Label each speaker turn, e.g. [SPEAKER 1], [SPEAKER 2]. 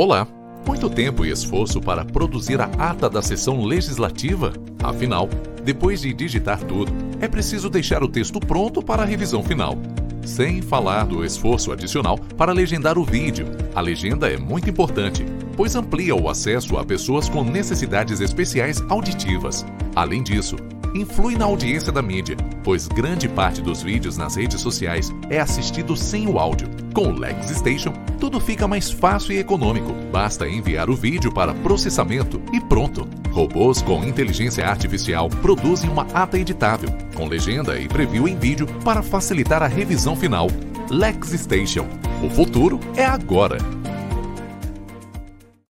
[SPEAKER 1] Olá! Muito tempo e esforço para produzir a ata da sessão legislativa? Afinal, depois de digitar tudo, é preciso deixar o texto pronto para a revisão final. Sem falar do esforço adicional para legendar o vídeo. A legenda é muito importante, pois amplia o acesso a pessoas com necessidades especiais auditivas. Além disso, influi na audiência da mídia, pois grande parte dos vídeos nas redes sociais é assistido sem o áudio. Com o Lex Station, tudo fica mais fácil e econômico. Basta enviar o vídeo para processamento e pronto. Robôs com inteligência artificial produzem uma ata editável, com legenda e preview em vídeo para facilitar a revisão final. Lex Station. O futuro é agora.